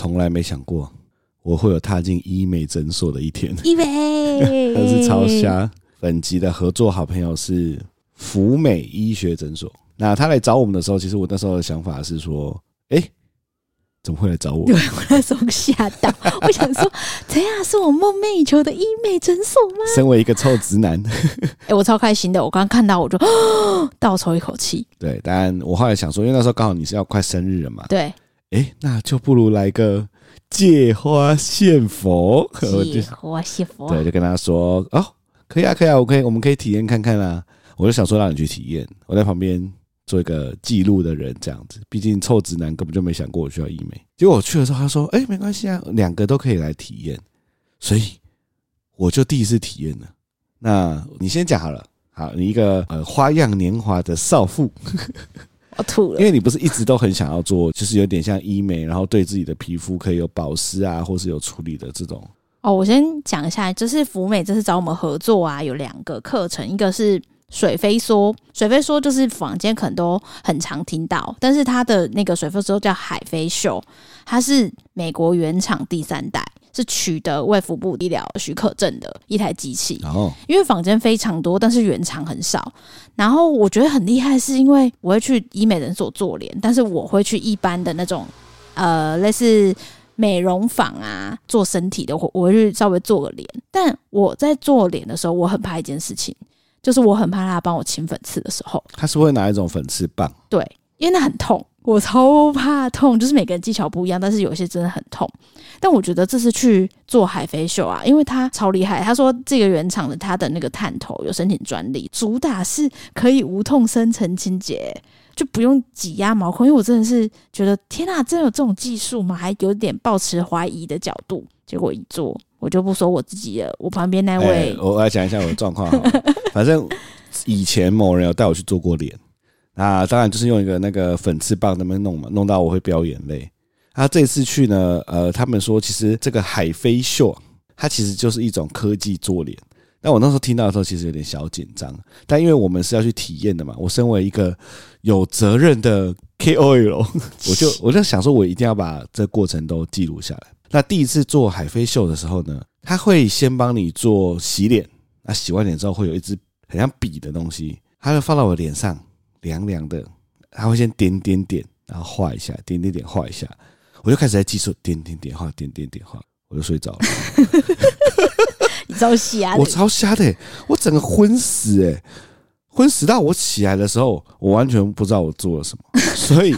从来没想过我会有踏进医美诊所的一天。医美，但是超瞎。本集的合作好朋友是福美医学诊所。那他来找我们的时候，其实我那时候的想法是说，哎，怎么会来找我？对，我那时候吓到，我想说，这样是我梦寐以求的医美诊所吗？身为一个臭直男，哎，我超开心的。我刚刚看到，我就 倒抽一口气。对，但我后来想说，因为那时候刚好你是要快生日了嘛。对。哎，那就不如来个借花献佛。借花献佛。对，就跟他说，哦。可以啊，可以啊，我可以，我们可以体验看看啊。我就想说让你去体验，我在旁边做一个记录的人，这样子。毕竟臭直男根本就没想过我需要医美。结果我去的时候，他说：“哎，没关系啊，两个都可以来体验。”所以我就第一次体验了。那你先讲好了，好，你一个呃花样年华的少妇，我吐了，因为你不是一直都很想要做，就是有点像医美，然后对自己的皮肤可以有保湿啊，或是有处理的这种。哦，我先讲一下，就是福美这次找我们合作啊，有两个课程，一个是水飞梭，水飞梭就是坊间可能都很常听到，但是它的那个水飞梭叫海飞秀，它是美国原厂第三代，是取得卫福部医疗许可证的一台机器。哦，因为坊间非常多，但是原厂很少。然后我觉得很厉害，是因为我会去医美诊所做脸，但是我会去一般的那种，呃，类似。美容坊啊，做身体的，我我会去稍微做个脸。但我在做脸的时候，我很怕一件事情，就是我很怕他帮我清粉刺的时候，他是会拿一种粉刺棒。对，因为那很痛，我超怕痛。就是每个人技巧不一样，但是有些真的很痛。但我觉得这次去做海飞秀啊，因为他超厉害。他说这个原厂的他的那个探头有申请专利，主打是可以无痛深层清洁。就不用挤压毛孔，因为我真的是觉得天啊，真有这种技术吗？还有点抱持怀疑的角度。结果一做，我就不说我自己了。我旁边那位，欸、我来讲一下我的状况。反正以前某人有带我去做过脸，那当然就是用一个那个粉刺棒那边弄嘛，弄到我会飙眼泪。那这次去呢，呃，他们说其实这个海飞秀，它其实就是一种科技做脸。那我那时候听到的时候，其实有点小紧张，但因为我们是要去体验的嘛，我身为一个有责任的 KOL，我就 我就想说，我一定要把这过程都记录下来。那第一次做海飞秀的时候呢，他会先帮你做洗脸，那洗完脸之后会有一支很像笔的东西，他会放到我脸上，凉凉的，他会先点点点，然后画一下，点点点画一下，我就开始在计数，点点点画，点点点画，我就睡着了。你超瞎！我超瞎的，我整个昏死哎，昏死到我起来的时候，我完全不知道我做了什么。所以，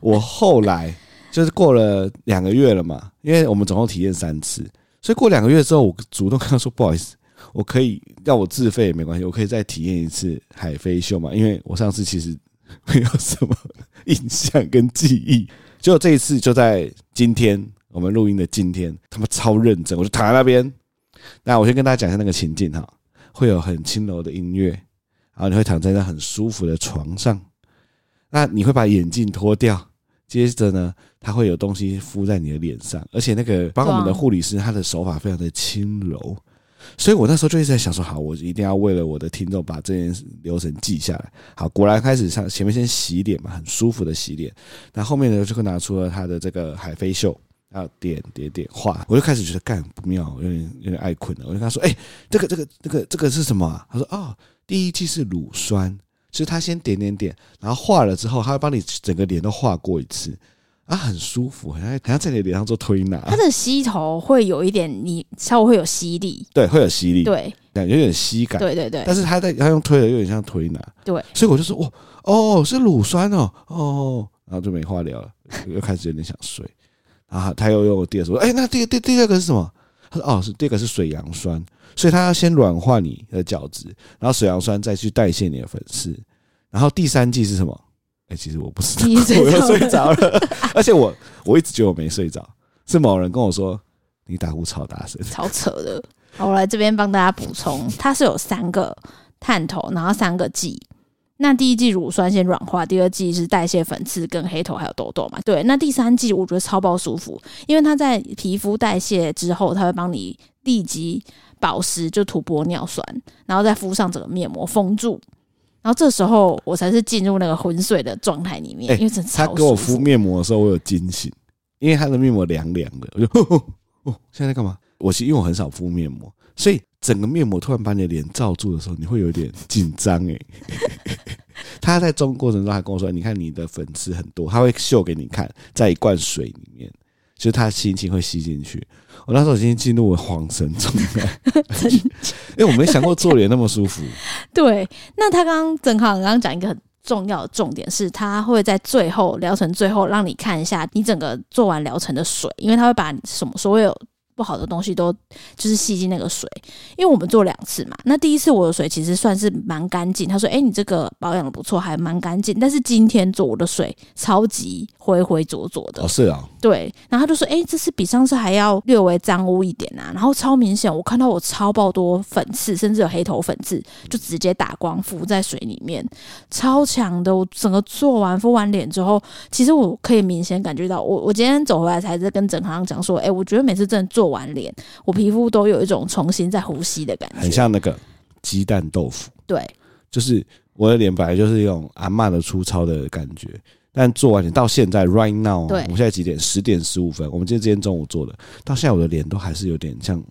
我后来就是过了两个月了嘛，因为我们总共体验三次，所以过两个月之后，我主动跟他说：“不好意思，我可以要我自费也没关系，我可以再体验一次海飞秀嘛。”因为我上次其实没有什么印象跟记忆，结果这一次就在今天我们录音的今天，他们超认真，我就躺在那边。那我先跟大家讲一下那个情境哈，会有很轻柔的音乐，然后你会躺在那很舒服的床上，那你会把眼镜脱掉，接着呢，它会有东西敷在你的脸上，而且那个帮我们的护理师，他的手法非常的轻柔，所以我那时候就一直在想说，好，我一定要为了我的听众把这件流程记下来。好，果然开始上前面先洗脸嘛，很舒服的洗脸，那后面呢就会拿出了他的这个海飞秀。然后点点点画，我就开始觉得干不妙，有点有点爱困了。我就跟他说：“哎、这个这个这个这个是什么、？”他说：“哦，第一剂是乳酸，就是他先点点点，然后画了之后，他会帮你整个脸都画过一次，啊，很舒服，好像好像在你脸上做推拿。它的吸头会有一点，你稍微会有吸力，对，会有吸力，对，有点吸感，对对对。但是它在它用推的，有点像推拿，对。所以我就说：哦哦，是乳酸哦，哦，然后就没话聊了，又开始有点想睡。”然后，他又用第二说，哎，那第第第二个是什么？他说，哦，是第二个是水杨酸，所以他要先软化你的角质，然后水杨酸再去代谢你的粉刺，然后第三剂是什么？哎，其实我不知道，我又睡着了，而且我我一直觉得我没睡着，是某人跟我说你打呼超大声，超扯的。好，我来这边帮大家补充，它是有三个探头，然后三个剂。那第一剂乳酸先软化，第二剂是代谢粉刺跟黑头还有痘痘嘛？对，那第三剂我觉得超爆舒服，因为它在皮肤代谢之后，它会帮你立即保湿，就涂玻尿酸，然后再敷上整个面膜封住，然后这时候我才是进入那个昏睡的状态里面。欸、因为。他给我敷面膜的时候，我有惊醒，因为他的面膜凉凉的，我就 哦哦，现在在干嘛？我因为我很少敷面膜，所以整个面膜突然把你的脸罩住的时候，你会有点紧张哎。他在中过程中还跟我说：“你看你的粉刺很多，他会秀给你看，在一罐水里面，就是他心情会吸进去。”我那时候已经进入了恍神状态，因为我没想过做脸那么舒服。对，那他刚刚正好刚刚讲一个很重要的重点是，他会在最后疗程最后让你看一下你整个做完疗程的水，因为他会把什么所有。不好的东西都就是吸进那个水，因为我们做两次嘛。那第一次我的水其实算是蛮干净，他说：“哎，你这个保养的不错，还蛮干净。”但是今天做我的水超级灰灰浊浊的。哦，是啊。对，然后他就说：“哎，这次比上次还要略微脏污一点啊。”然后超明显，我看到我超爆多粉刺，甚至有黑头粉刺，就直接打光浮在水里面，超强的。我整个做完敷完脸之后，其实我可以明显感觉到，我我今天走回来才在跟整行讲说：“哎，我觉得每次真的做。”做完脸，我皮肤都有一种重新在呼吸的感觉，很像那个鸡蛋豆腐。对，就是我的脸本来就是一种阿妈的粗糙的感觉，但做完脸到现在，right now，对，我们现在几点？十点十五分。我们今天今天中午做的，到现在我的脸都还是有点像。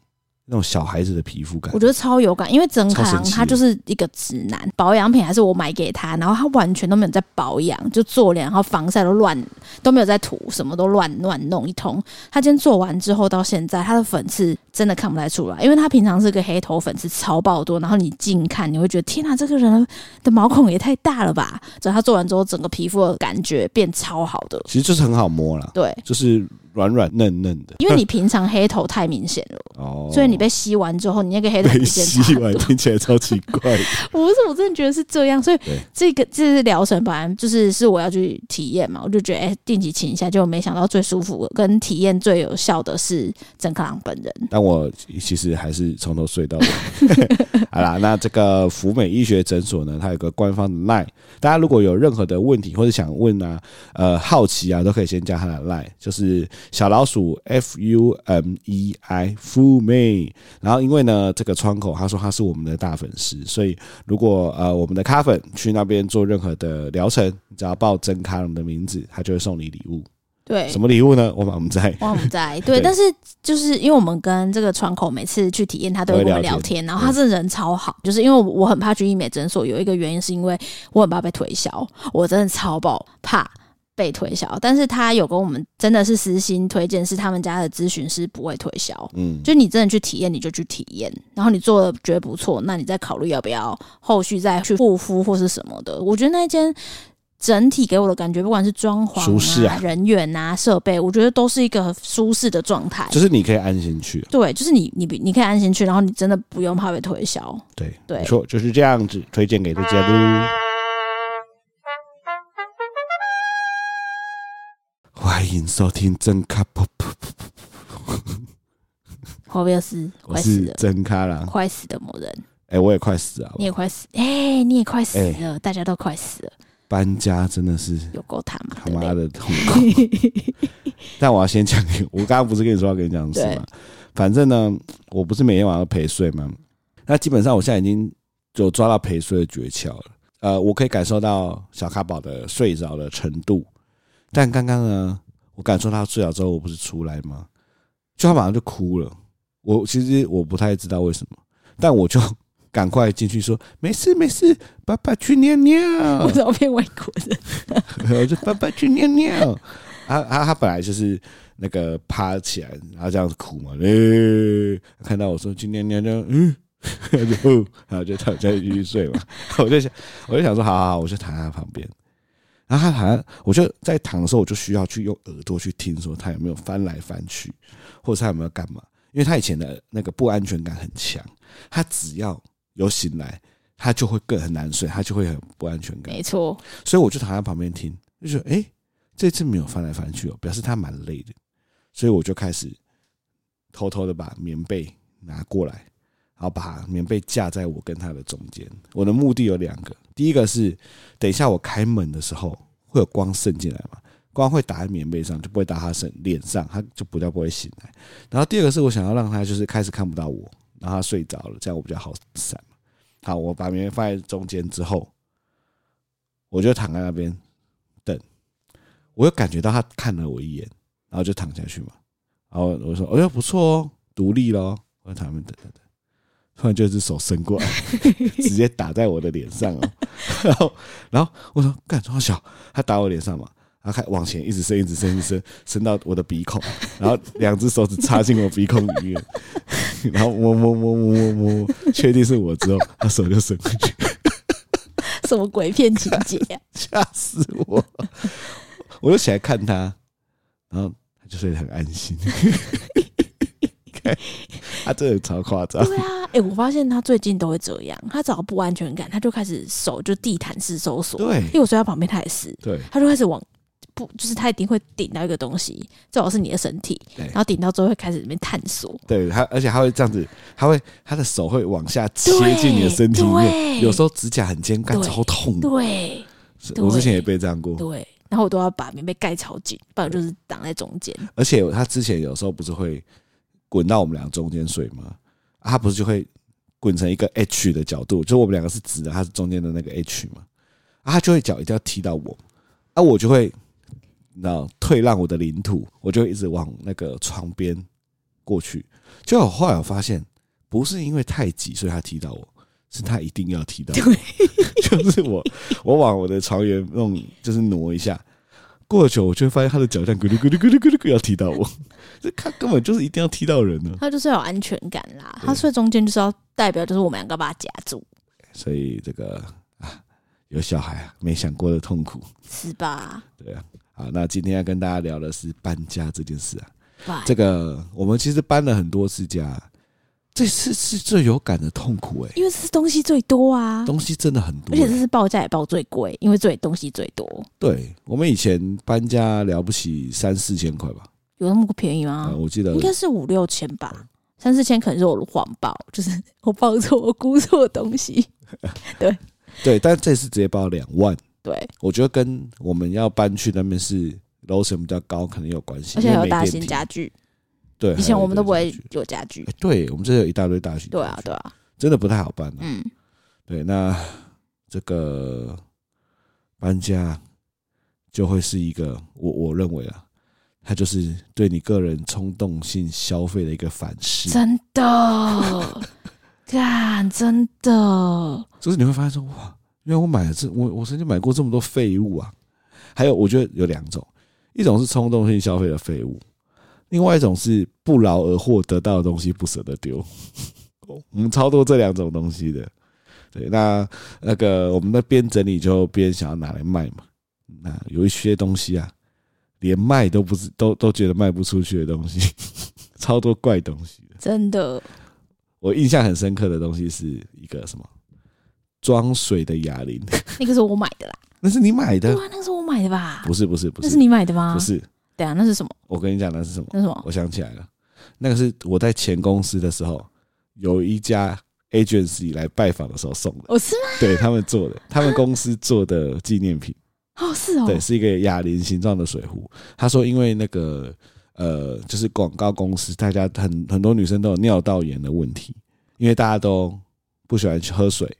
那种小孩子的皮肤感，我觉得超有感，因为曾康他就是一个直男，保养品还是我买给他，然后他完全都没有在保养，就做脸，然后防晒都乱，都没有在涂，什么都乱乱弄一通。他今天做完之后到现在，他的粉刺真的看不太出来，因为他平常是个黑头粉刺超爆多，然后你近看你会觉得天哪，这个人的毛孔也太大了吧？只要他做完之后，整个皮肤的感觉变超好的，其实就是很好摸了，对，就是。软软嫩嫩的，因为你平常黑头太明显了，哦，所以你被吸完之后，你那个黑头 被吸完听起来超奇怪。不是，我真的觉得是这样，所以这个这是疗程，本来就是是我要去体验嘛，我就觉得哎、欸，定期请一下，就没想到最舒服跟体验最有效的是曾克朗本人。但我其实还是从头睡到尾。好啦，那这个福美医学诊所呢，它有个官方的 LINE，大家如果有任何的问题或者想问啊，呃，好奇啊，都可以先加他的 LINE，就是。小老鼠 F U M E I Fumei，然后因为呢这个窗口他说他是我们的大粉丝，所以如果呃我们的咖粉去那边做任何的疗程，只要报真咖郎的名字，他就会送你礼物。对，什么礼物呢？我们在，我们在。对，但是就是因为我们跟这个窗口每次去体验，他都会跟我们聊天，然后他这人超好，就是因为我很怕去医美诊所，有一个原因是因为我很怕被推销，我真的超爆怕。被推销，但是他有跟我们真的是私心推荐，是他们家的咨询师不会推销，嗯，就你真的去体验，你就去体验，然后你做的觉得不错，那你再考虑要不要后续再去护肤或是什么的。我觉得那间整体给我的感觉，不管是装潢、啊、舒适啊、人员啊、设备，我觉得都是一个舒适的状态，就是你可以安心去。对，就是你你你可以安心去，然后你真的不用怕被推销。对对，没错，就是这样子推荐给大家喽。迎收听真咖噗噗噗噗。我不是，我是真咖啦，快死的某人。哎、欸，我也快死了，你也快死，哎、欸，你也快死了，欸、大家都快死了。搬家真的是有够他妈他妈的痛苦。但我要先讲，我刚刚不是跟你说要跟你讲什么吗？反正呢，我不是每天晚上陪睡吗？那基本上我现在已经有抓到陪睡的诀窍了。呃，我可以感受到小咖宝的睡着的程度，但刚刚呢？我感受他睡了之后，我不是出来吗？就他马上就哭了。我其实我不太知道为什么，但我就 赶快进去说：“没事没事，爸爸去尿尿。”我怎么变外国人？我就爸爸去尿尿。他他他本来就是那个趴起来，然后这样子哭嘛。哎、欸，看到我说去尿尿，嗯，然后然后就躺下继续睡嘛。我就想，我就想说，好好好，我就躺在他旁边。然后他好像，我就在躺的时候，我就需要去用耳朵去听，说他有没有翻来翻去，或者他有没有干嘛？因为他以前的那个不安全感很强，他只要有醒来，他就会更很难睡，他就会很不安全感。没错，所以我就躺在旁边听，就说：“哎，这次没有翻来翻去哦，表示他蛮累的。”所以我就开始偷偷的把棉被拿过来。然后把棉被架在我跟他的中间。我的目的有两个，第一个是等一下我开门的时候会有光渗进来嘛，光会打在棉被上，就不会打他身脸上，他就不叫不会醒来。然后第二个是我想要让他就是开始看不到我，让他睡着了，这样我比较好闪。好，我把棉被放在中间之后，我就躺在那边等。我又感觉到他看了我一眼，然后就躺下去嘛。然后我说：“哎呦，不错哦，独立咯。”我在旁边等等等，突然就一只手伸过来，直接打在我的脸上哦。然后，然后我说：“干这么小？”他打我脸上嘛，然后开往前一直伸，一直伸，一直伸，伸到我的鼻孔，然后两只手指插进我鼻孔里面，然后摸摸摸摸摸摸，确定是我之后，他手就伸过去。什么鬼片情节啊？吓死我！我就起来看他，然后他就睡得很安心。他真的超夸张。对啊，哎、欸，我发现他最近都会这样。他找到不安全感，他就开始手就地毯式搜索。对，因为我睡在旁边，他也是。对，他就开始往不，就是他一定会顶到一个东西，最好是你的身体。然后顶到之后会开始里面探索。对他，而且他会这样子，他会他的手会往下切进你的身体里面，有时候指甲很尖，干超痛。对，我之前也被这样过。对，然后我都要把棉被盖超紧，不然就是挡在中间。而且他之前有时候不是会。滚到我们俩中间睡吗？啊，他不是就会滚成一个 H 的角度，就我们两个是直的，他是中间的那个 H 嘛。啊，他就会脚一定要踢到我，啊，我就会，你知道，退让我的领土，我就会一直往那个床边过去。就我后来我发现，不是因为太挤，所以他踢到我，是他一定要踢到我，就是我，我往我的床沿弄，就是挪一下。过了久，我就会发现他的脚这样咕噜咕噜咕噜咕噜要踢到我，这他根本就是一定要踢到人呢。他就是有安全感啦，他睡中间就是要代表就是我们两个把他夹住。所以这个啊，有小孩啊，没想过的痛苦是吧？对啊。好，那今天要跟大家聊的是搬家这件事啊。这个我们其实搬了很多次家。这次是最有感的痛苦哎、欸，因为这是东西最多啊，东西真的很多、欸，而且这是报价也报最贵，因为最东西最多。对，我们以前搬家了不起三四千块吧，有那么便宜吗？嗯、我记得应该是五六千吧，三四千可能是我谎报，就是我报错，我估错东西。对对，但这次直接报两万。对，我觉得跟我们要搬去那边是楼层比较高，可能有关系，而且还有大型家具。对，以前我们都不会有家具。对，我们这有一大堆大型。对啊，对啊，真的不太好搬。嗯，对，那这个搬家就会是一个，我我认为啊，它就是对你个人冲动性消费的一个反噬。真的，干，真的。就是你会发现说，哇，因为我买了这，我我曾经买过这么多废物啊。还有，我觉得有两种，一种是冲动性消费的废物。另外一种是不劳而获得到的东西不舍得丢，我们超多这两种东西的。对，那那个我们那边整理就边想要拿来卖嘛。那有一些东西啊，连卖都不是，都都觉得卖不出去的东西，超多怪东西。真的，我印象很深刻的东西是一个什么装水的哑铃，那个是我买的啦。那是你买的？对啊，那个是我买的吧？不是不是不是，那是你买的吗？不是。对啊，那是什么？我跟你讲，那是什么？那是什么？我想起来了，那个是我在前公司的时候，有一家 agency 来拜访的时候送的。哦，是吗？对，他们做的，他们公司做的纪念品。哦，是哦。对，是一个哑铃形状的水壶。他说，因为那个呃，就是广告公司，大家很很多女生都有尿道炎的问题，因为大家都不喜欢去喝水，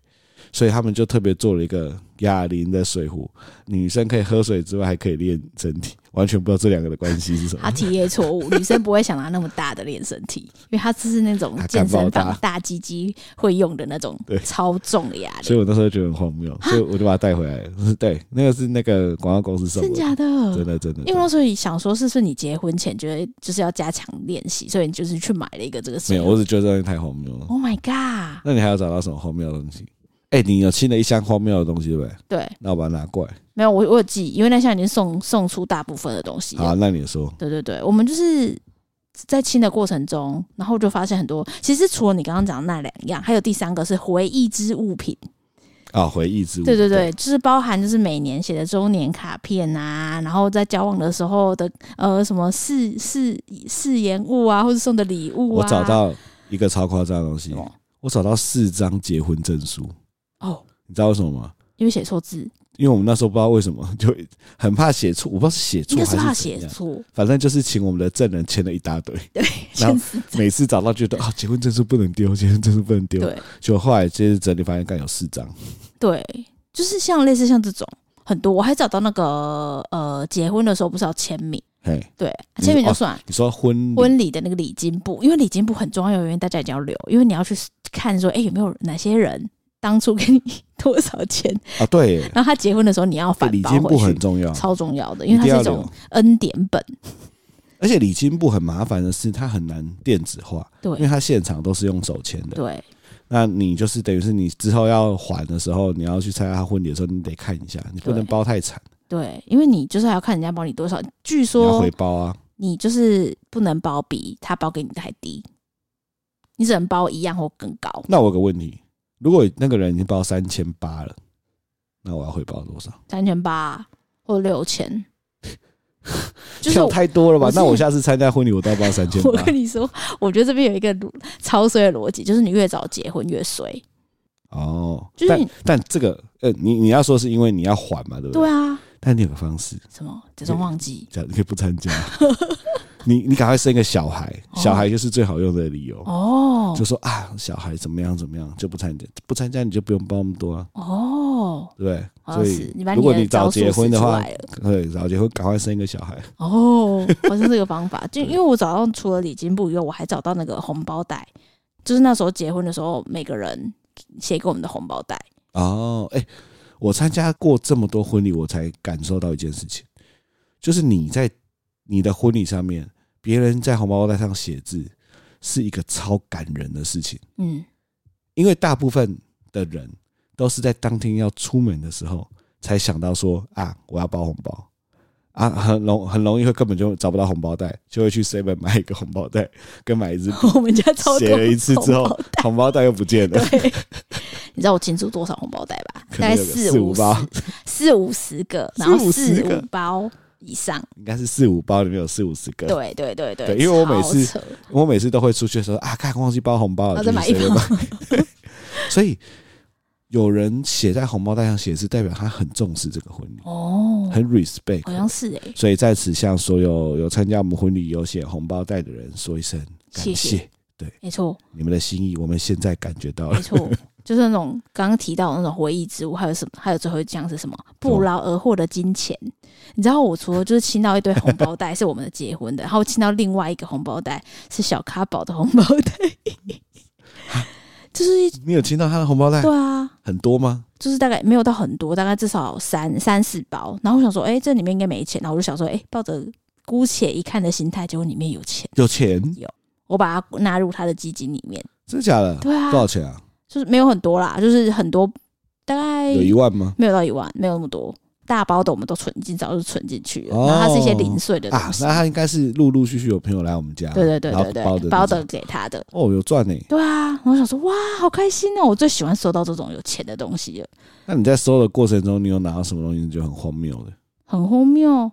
所以他们就特别做了一个哑铃的水壶，女生可以喝水之外，还可以练身体。完全不知道这两个的关系是什么。他体验错误，女生不会想拿那么大的练身体，因为她只是那种 健身房大鸡鸡会用的那种超重的哑铃。所以我那时候觉得很荒谬，所以我就把它带回来。对，那个是那个广告公司送的，真假的？真的真的。因为那时候想说，是不是你结婚前觉得就是要加强练习，所以你就是去买了一个这个。没有，我只觉得这东西太荒谬了。Oh my god！那你还要找到什么荒谬的东西？哎、欸，你有清了一箱荒谬的东西对不对？对，那我把它拿过来。没有，我我有记，因为那箱已经送送出大部分的东西。好，那你说。对对对，我们就是在清的过程中，然后就发现很多。其实除了你刚刚讲的那两样，还有第三个是回忆之物品。啊、哦，回忆之物。对对对，就是包含就是每年写的周年卡片啊，然后在交往的时候的呃什么誓誓誓言物啊，或者送的礼物啊。我找到一个超夸张的东西，我找到四张结婚证书。哦，你知道为什么吗？因为写错字。因为我们那时候不知道为什么，就很怕写错，我不知道是写错还是怕写错，反正就是请我们的证人签了一大堆。对，然后每次找到觉得啊，结婚证书不能丢，结婚证书不能丢。对，就后来接着整理发现，刚有四张。对，就是像类似像这种很多，我还找到那个呃，结婚的时候不是要签名，嘿，对，签名就算。你说婚婚礼的那个礼金簿，因为礼金簿很重要，因为大家一定要留，因为你要去看说，哎，有没有哪些人当初给你多少钱 啊？对。然后他结婚的时候，你要反礼金簿很重要，超重要的，因为它是一种恩典本。而且礼金簿很麻烦的是，它很难电子化，对，因为它现场都是用手签的。对。那你就是等于是你之后要还的时候，你要去参加他婚礼的时候，你得看一下，你不能包太惨。对，因为你就是还要看人家包你多少。据说要回包啊，你就是不能包比他包给你的还低，你只能包一样或更高。那我有个问题，如果那个人已经报三千八了，那我要回报多少？三千八或六千。就是太多了吧？那我下次参加婚礼，我都要报三千。我跟你说，我觉得这边有一个超衰的逻辑，就是你越早结婚越衰。哦，就是但，但这个呃，你你要说是因为你要还嘛，对不对？对啊。但你有个方式，什么？假装忘记，这样 你可以不参加。你你赶快生一个小孩，小孩就是最好用的理由哦。就说啊，小孩怎么样怎么样，就不参加，不参加你就不用包那么多啊。哦，对，所以如果你早结婚的话，对，早结婚赶快生一个小孩。哦，好像这个方法，就因为我早上除了礼金簿以外，我还找到那个红包袋，就是那时候结婚的时候每个人写给我们的红包袋。哦，哎。我参加过这么多婚礼，我才感受到一件事情，就是你在你的婚礼上面，别人在红包袋上写字，是一个超感人的事情。嗯，因为大部分的人都是在当天要出门的时候才想到说啊，我要包红包啊，很容很容易会根本就找不到红包袋，就会去 seven 买一个红包袋，跟买一支。我们家超多写了一次之后，红包袋又不见了。你知道我清出多少红包袋吧？大概四五包，四五十个，然后四五包以上，应该是四五包里面有四五十个。对对对对，对，因为我每次我每次都会出去的时候啊，看忘记包红包了，再买一包。所以有人写在红包袋上写字，代表他很重视这个婚礼哦，很 respect，好像是哎。所以在此向所有有参加我们婚礼有写红包袋的人说一声感谢。对，没错，你们的心意我们现在感觉到了。没错。就是那种刚刚提到的那种回忆之物，还有什么？还有最后一项是什么？不劳而获的金钱。你知道，我除了就是亲到一堆红包袋是我们的结婚的，然后亲到另外一个红包袋是小咖宝的红包袋。就是你有亲到他的红包袋？对啊，很多吗？就是大概没有到很多，大概至少三三四包。然后我想说，哎、欸，这里面应该没钱。然后我就想说，哎、欸，抱着姑且一看的心态，结果里面有钱，有钱，有。我把它纳入他的基金里面。真的假的？对啊，多少钱啊？就是没有很多啦，就是很多，大概有一万吗？没有到一万，没有那么多。大包的我们都存进，早就存进去了。然后它是一些零碎的东西。啊，那他应该是陆陆续续有朋友来我们家，对对对对对，包的包的给他的。哦，有赚呢。对啊，我想说，哇，好开心哦！我最喜欢收到这种有钱的东西了。那你在收的过程中，你有拿到什么东西就很荒谬的？很荒谬。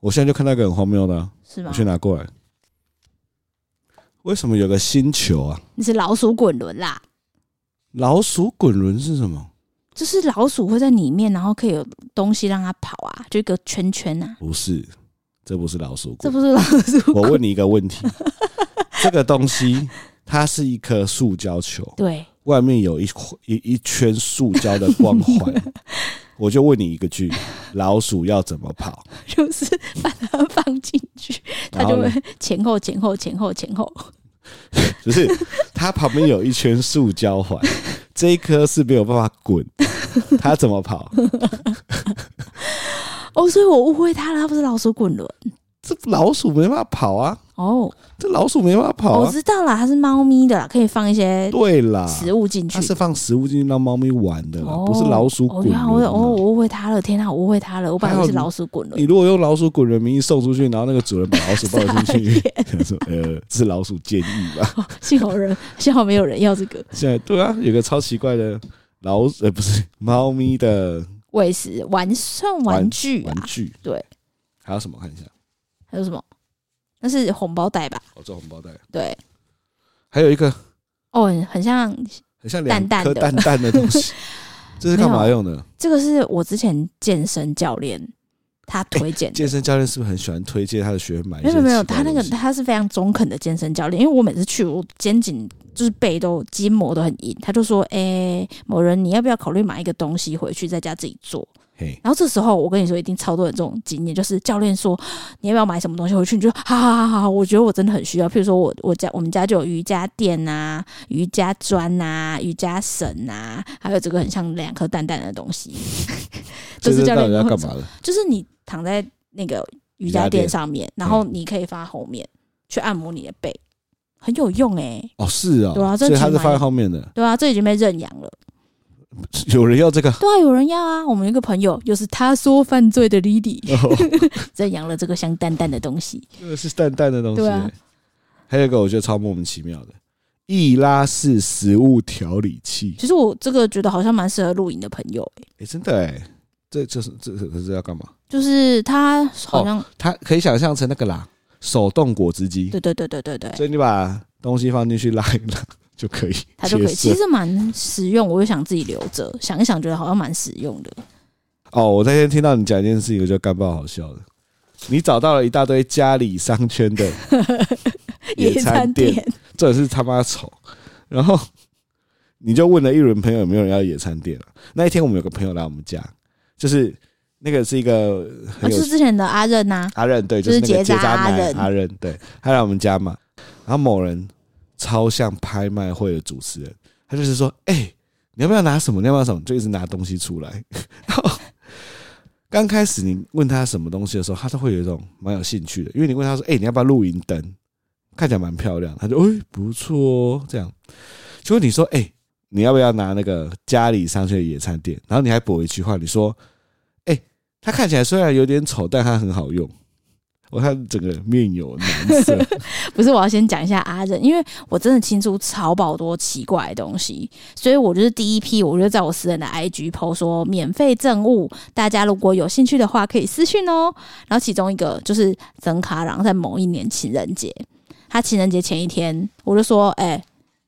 我现在就看到一个很荒谬的啊，是吗？我去拿过来。为什么有个星球啊？你是老鼠滚轮啦！老鼠滚轮是什么？就是老鼠会在里面，然后可以有东西让它跑啊，就一个圈圈啊。不是，这不是老鼠滚，这不是老鼠。我问你一个问题：这个东西它是一颗塑胶球，对，外面有一一一圈塑胶的光环。我就问你一个句：老鼠要怎么跑？就是把它放进去，它就会前后前后前后前后。就是它旁边有一圈塑胶环，这一颗是没有办法滚，它怎么跑？哦，所以我误会它了，它不是老鼠滚轮。这老鼠没办法跑啊！哦，这老鼠没办法跑。我知道啦，它是猫咪的啦，可以放一些对啦食物进去。它是放食物进去让猫咪玩的啦，不是老鼠滚轮。我我我误会它了，天哪，我误会它了，我本来是老鼠滚了。你如果用老鼠滚轮名义送出去，然后那个主人把老鼠抱进去，说呃，是老鼠监狱吧？幸好人，幸好没有人要这个。现在对啊，有个超奇怪的老呃不是猫咪的喂食玩算玩具玩具对，还有什么看一下？还有什么？那是红包袋吧？哦，做红包袋。对，还有一个哦，很像，很像两颗淡淡的东西。这是干嘛用的？这个是我之前健身教练他推荐。健身教练是不是很喜欢推荐他的学员买？没有没有，他那个他是非常中肯的健身教练。因为我每次去，我肩颈就是背都筋膜都很硬。他就说：“哎，某人，你要不要考虑买一个东西回去在家自己做？”嘿，然后这时候我跟你说，一定超多人这种经验，就是教练说你要不要买什么东西回去，你就好好好好，我觉得我真的很需要。譬如说我我家我们家就有瑜伽垫啊、瑜伽砖啊、瑜伽绳啊，还有这个很像两颗蛋蛋的东西。就是教练要干嘛的？就是你躺在那个瑜伽垫上面，然后你可以放在后面去按摩你的背，很有用哎、欸。哦，是哦，对啊，所以他是放在后面的。对啊，这已经被认养了。有人要这个？对啊，有人要啊。我们一个朋友，又是他说犯罪的 Lily，认 养了这个像蛋蛋的东西。这个是蛋蛋的东西。对啊。还有一个我觉得超莫名其妙的，易拉式食物调理器。其实我这个觉得好像蛮适合露营的朋友哎。真的哎、欸，这这是这可是要干嘛？就是它好像、哦、它可以想象成那个啦，手动果汁机。对对对对对对。所以你把东西放进去拉一拉。就可以，它就可以，其实蛮实用。我就想自己留着，想一想，觉得好像蛮实用的。哦，我那天听到你讲一件事情，我觉得干爆好笑的。你找到了一大堆家里商圈的 野餐店，这也是他妈丑。然后 你就问了一轮朋友有没有人要野餐店了。那一天我们有个朋友来我们家，就是那个是一个很有，是之前的阿任呐，阿任对，就是结扎阿任，阿任对，他来我们家嘛，然后某人。超像拍卖会的主持人，他就是说：“哎、你要不要拿什么？你要不要什么？”就一直拿东西出来。刚开始你问他什么东西的时候，他都会有一种蛮有兴趣的，因为你问他说：“哎、你要不要露营灯？看起来蛮漂亮。”他就：“哎、不错哦。”这样。结果你说：“哎、你要不要拿那个家里上去的野餐垫？”然后你还补一句话，你说：“哎、它看起来虽然有点丑，但它很好用。”我看整个面有难色，不是，我要先讲一下阿任，因为我真的清出超宝多奇怪的东西，所以我就是第一批，我就在我私人的 IG PO 说免费赠物，大家如果有兴趣的话可以私讯哦。然后其中一个就是曾卡郎在某一年情人节，他情人节前一天，我就说，哎、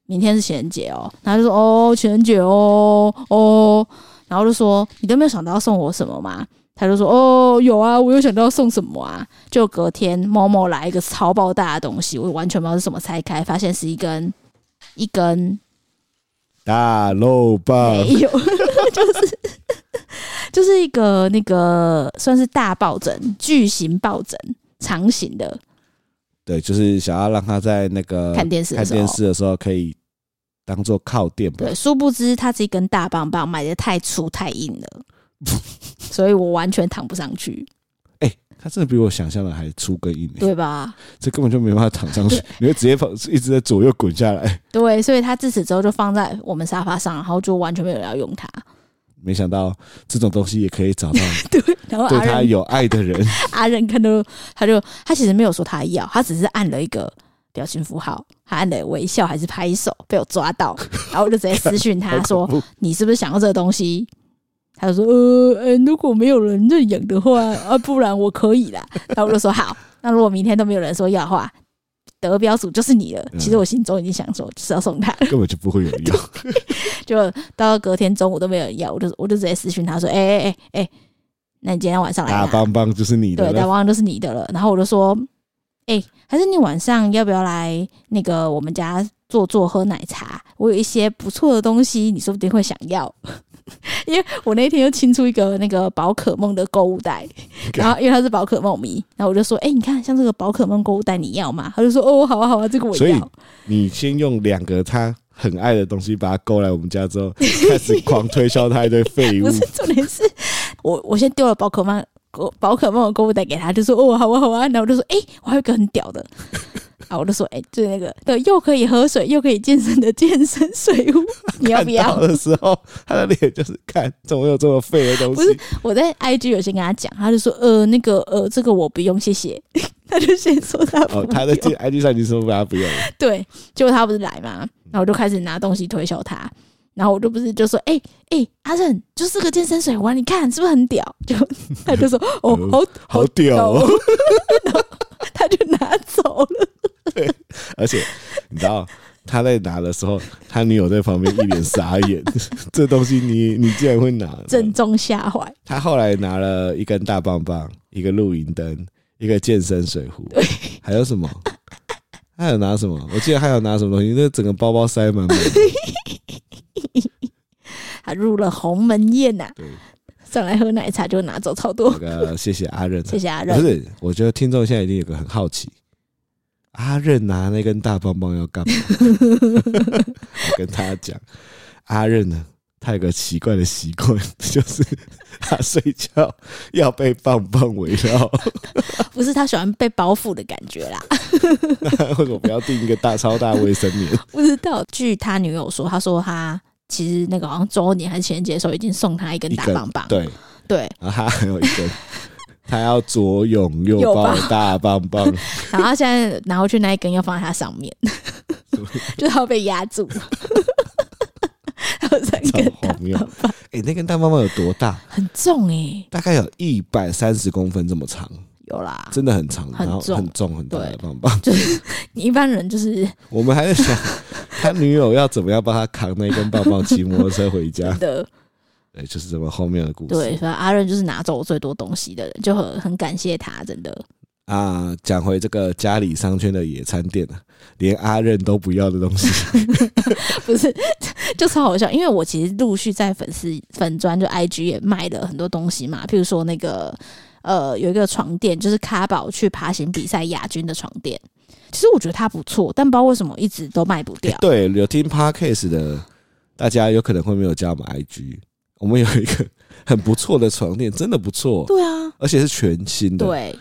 明天是情人节哦，然后就说，哦，情人节哦，哦，然后就说，你都没有想到要送我什么吗？他就说：“哦，有啊，我又想到送什么啊？就隔天某某来一个超爆大的东西，我完全不知道是什么，拆开发现是一根一根大肉棒，没有，就是就是一个那个算是大抱枕，巨型抱枕，长形的。对，就是想要让他在那个看电视看电视的时候可以当做靠垫。对，殊不知它是一根大棒棒，买的太粗太硬了。” 所以我完全躺不上去。哎、欸，他真的比我想象的还粗跟硬，对吧？这根本就没办法躺上去，你会直接放一直在左右滚下来。对，所以他自此之后就放在我们沙发上，然后就完全没有人要用它。没想到这种东西也可以找到 对，然后对他有爱的人。阿仁看到他就他其实没有说他要，他只是按了一个表情符号，他按了微笑还是拍手，被我抓到，然后我就直接私讯他说：“你是不是想要这个东西？”他就说：“呃，呃，如果没有人认养的话，啊，不然我可以啦。”然后我就说：“好，那如果明天都没有人说要的话，得标组就是你了。”其实我心中已经想说，就是要送他，根本就不会有人要。就到隔天中午都没有人要，我就我就直接私讯他说：“哎哎哎哎，那你今天晚上来？大棒棒就是你的，对，大棒棒就是你的了。”然后我就说：“哎，还是你晚上要不要来那个我们家坐坐喝奶茶？我有一些不错的东西，你说不定会想要。” 因为我那天又清出一个那个宝可梦的购物袋，然后因为他是宝可梦迷，然后我就说：“哎、欸，你看像这个宝可梦购物袋，你要吗？”他就说：“哦，好啊，好啊，这个我要。”所以你先用两个他很爱的东西把他勾来我们家之后，开始狂推销他一堆废物。不是重点是，我我先丢了宝可梦宝可梦的购物袋给他，就说：“哦，好啊，好啊。”然后我就说：“哎、欸，我还有一个很屌的。”啊！我就说，哎、欸，就是那个，对，又可以喝水又可以健身的健身水壶，你要不要？的时候，他的脸就是看，怎么有这么废的东西？不是，我在 IG 有先跟他讲，他就说，呃，那个，呃，这个我不用，谢谢。他就先说他不用。哦，他在 IG 上已经说他不用了。对，结果他不是来嘛，然后我就开始拿东西推销他，然后我就不是就说，哎、欸、哎、欸，阿任，就是个健身水壶，你看是不是很屌？就 他就说，哦，好好，好屌哦。然后他就拿走了。对，而且你知道他在拿的时候，他女友在旁边一脸傻眼。这东西你你竟然会拿，正中下怀。他后来拿了一根大棒棒，一个露营灯，一个健身水壶，还有什么？他有拿什么？我记得还有拿什么东西？那整个包包塞满满。他入了鸿门宴呐、啊。对，上来喝奶茶就拿走超多。那个谢谢阿任，谢谢阿任。不是，我觉得听众现在一定有个很好奇，阿任拿那根大棒棒要干嘛？我跟他讲，阿任呢，他有个奇怪的习惯，就是他睡觉要被棒棒围绕。不是他喜欢被包覆的感觉啦。那为什么不要订一个大超大卫生棉？不知道。据他女友说，他说他其实那个好像周年还是情人节的时候，已经送他一根大棒棒。对对，然后他还有一根，他要左拥右抱大棒棒。然后他现在拿回去那一根要放在他上面，就是要被压住。三根大棒棒，哎，那根大棒棒有多大？很重哎、欸，大概有一百三十公分这么长。有啦，真的很长，很重，很重，很大的棒棒。就是你一般人就是，我们还在想他女友要怎么样帮他扛那根棒棒骑摩托车回家的。对，就是这么后面的故事。对，所以阿任就是拿走我最多东西的人，就很很感谢他，真的。啊，讲回这个家里商圈的野餐店啊，连阿任都不要的东西，不是，就超好笑。因为我其实陆续在粉丝粉砖就 IG 也卖了很多东西嘛，譬如说那个呃有一个床垫，就是卡宝去爬行比赛亚军的床垫，其实我觉得它不错，但不知道为什么一直都卖不掉。欸、对，有听 Podcast 的大家有可能会没有加我们 IG，我们有一个很不错的床垫，真的不错。对啊，而且是全新的。对。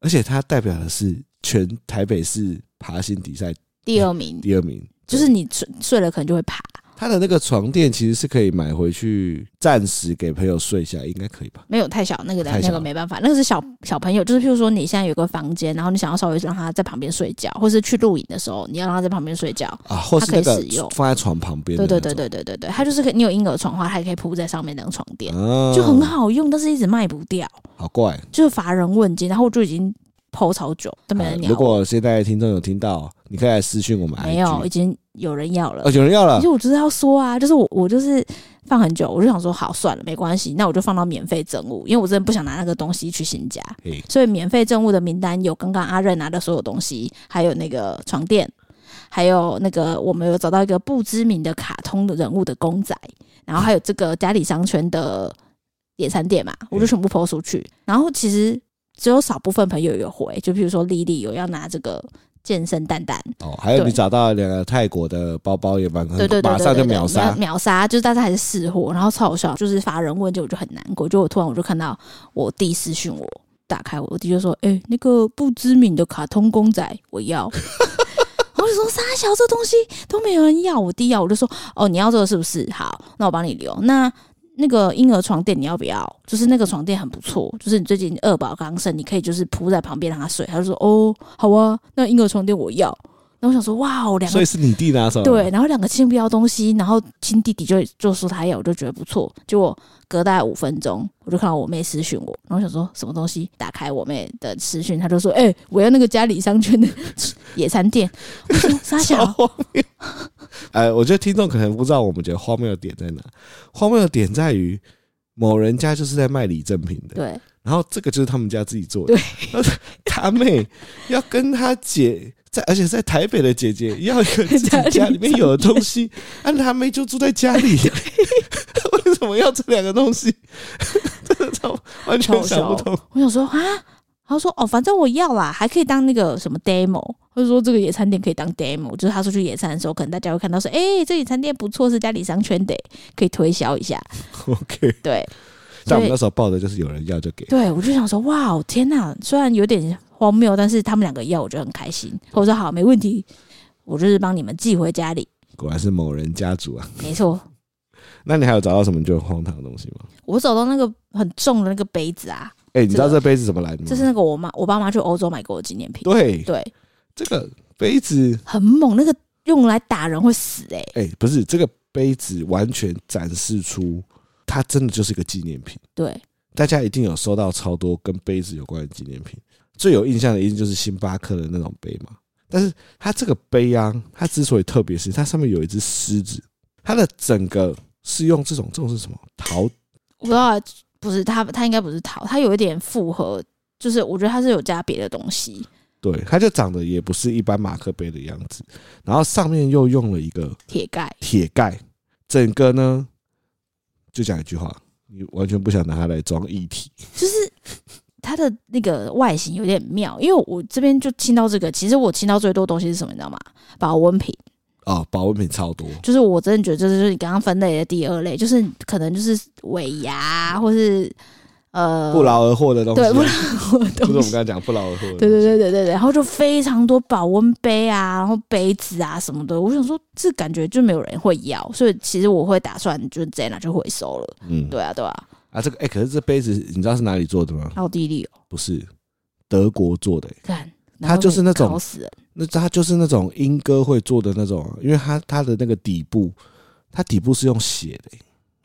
而且它代表的是全台北市爬行比赛第二名，第二名就是你睡睡了可能就会爬。它的那个床垫其实是可以买回去暂时给朋友睡一下，应该可以吧？没有太小，那个那个没办法，那个是小小朋友，就是譬如说你现在有个房间，然后你想要稍微让他在旁边睡觉，或是去露营的时候，你要让他在旁边睡觉啊，或是可以使用放在床旁边。对对对对对对对，它就是可以，你有婴儿床的话，还可以铺在上面那种床垫，就很好用，但是一直卖不掉，好怪，就是乏人问津，然后我就已经。PO 超久都没人鸟。如果现在听众有听到，你可以来私讯我们。没有，已经有人要了。哦，有人要了。其实我就是要说啊，就是我我就是放很久，我就想说好算了，没关系，那我就放到免费赠物，因为我真的不想拿那个东西去新家。所以免费赠物的名单有刚刚阿任拿的所有东西，还有那个床垫，还有那个我们有找到一个不知名的卡通的人物的公仔，然后还有这个家里商圈的野餐垫嘛，我就全部抛出去。然后其实。只有少部分朋友有回，就比如说丽丽有要拿这个健身蛋蛋哦，还有你找到两个泰国的包包也蛮对对，马上就秒杀秒杀，就是大家还是试货，然后超好笑，就是发人问就，我就很难过，就我突然我就看到我弟私讯我，打开我，我弟就说：“哎、欸，那个不知名的卡通公仔我要。”我就说：“傻小，这东西都没有人要，我弟要，我就说：哦，你要这个是不是？好，那我帮你留。那。”那个婴儿床垫你要不要？就是那个床垫很不错，就是你最近二宝刚生，你可以就是铺在旁边让他睡。他就说：“哦，好啊，那婴儿床垫我要。”然后我想说：“哇哦，两个，所以是你弟拿手。”对，然后两个亲不要东西，然后亲弟弟就就说他要，我就觉得不错。结果隔大概五分钟，我就看到我妹私讯我，然后想说什么东西？打开我妹的私讯，她就说：“哎、欸，我要那个家里商圈的 野餐垫。”我说：“傻小。”哎，我觉得听众可能不知道，我们觉得荒谬的点在哪？荒谬的点在于，某人家就是在卖礼赠品的，对。然后这个就是他们家自己做的，对。他妹要跟他姐在，而且在台北的姐姐 要一个自己家里面有的东西，啊，她妹就住在家里，为什么要这两个东西？真的超完全想不通。我想说啊。他说：“哦，反正我要啦，还可以当那个什么 demo，或者说这个野餐店可以当 demo，就是他出去野餐的时候，可能大家会看到说，哎、欸，这野餐店不错，是家里商圈的，可以推销一下。OK，对。但我们那时候报的就是有人要就给。对，我就想说，哇，天哪！虽然有点荒谬，但是他们两个要，我就很开心。我说好，没问题，我就是帮你们寄回家里。果然是某人家族啊，没错。那你还有找到什么就很荒唐的东西吗？我找到那个很重的那个杯子啊。”哎、欸，你知道这杯子怎么来的吗？这是那个我妈、我爸妈去欧洲买过的纪念品。对对，这个杯子很猛，那个用来打人会死哎、欸！哎、欸，不是，这个杯子完全展示出它真的就是一个纪念品。对，大家一定有收到超多跟杯子有关的纪念品，最有印象的一定就是星巴克的那种杯嘛。但是它这个杯啊，它之所以特别，是它上面有一只狮子，它的整个是用这种这种是什么陶？我不知道。不是它，它应该不是陶，它有一点复合，就是我觉得它是有加别的东西。对，它就长得也不是一般马克杯的样子，然后上面又用了一个铁盖，铁盖，整个呢就讲一句话，你完全不想拿它来装液体，就是它的那个外形有点妙。因为我这边就清到这个，其实我清到最多东西是什么，你知道吗？保温瓶哦，保温瓶超多。就是我真的觉得这就是你刚刚分类的第二类，就是可能就是尾牙或是。呃，不劳而获的东西，对，不劳而获的东西，就是我们刚才讲不劳而获。对对对对对对，然后就非常多保温杯啊，然后杯子啊什么的。我想说，这感觉就没有人会要，所以其实我会打算就是直接拿去回收了。嗯，对啊，对啊。啊，这个哎、欸，可是这杯子你知道是哪里做的吗？奥地利哦，不是，德国做的、欸。看，它就是那种，那它就是那种莺歌会做的那种，因为它它的那个底部，它底部是用血的、欸。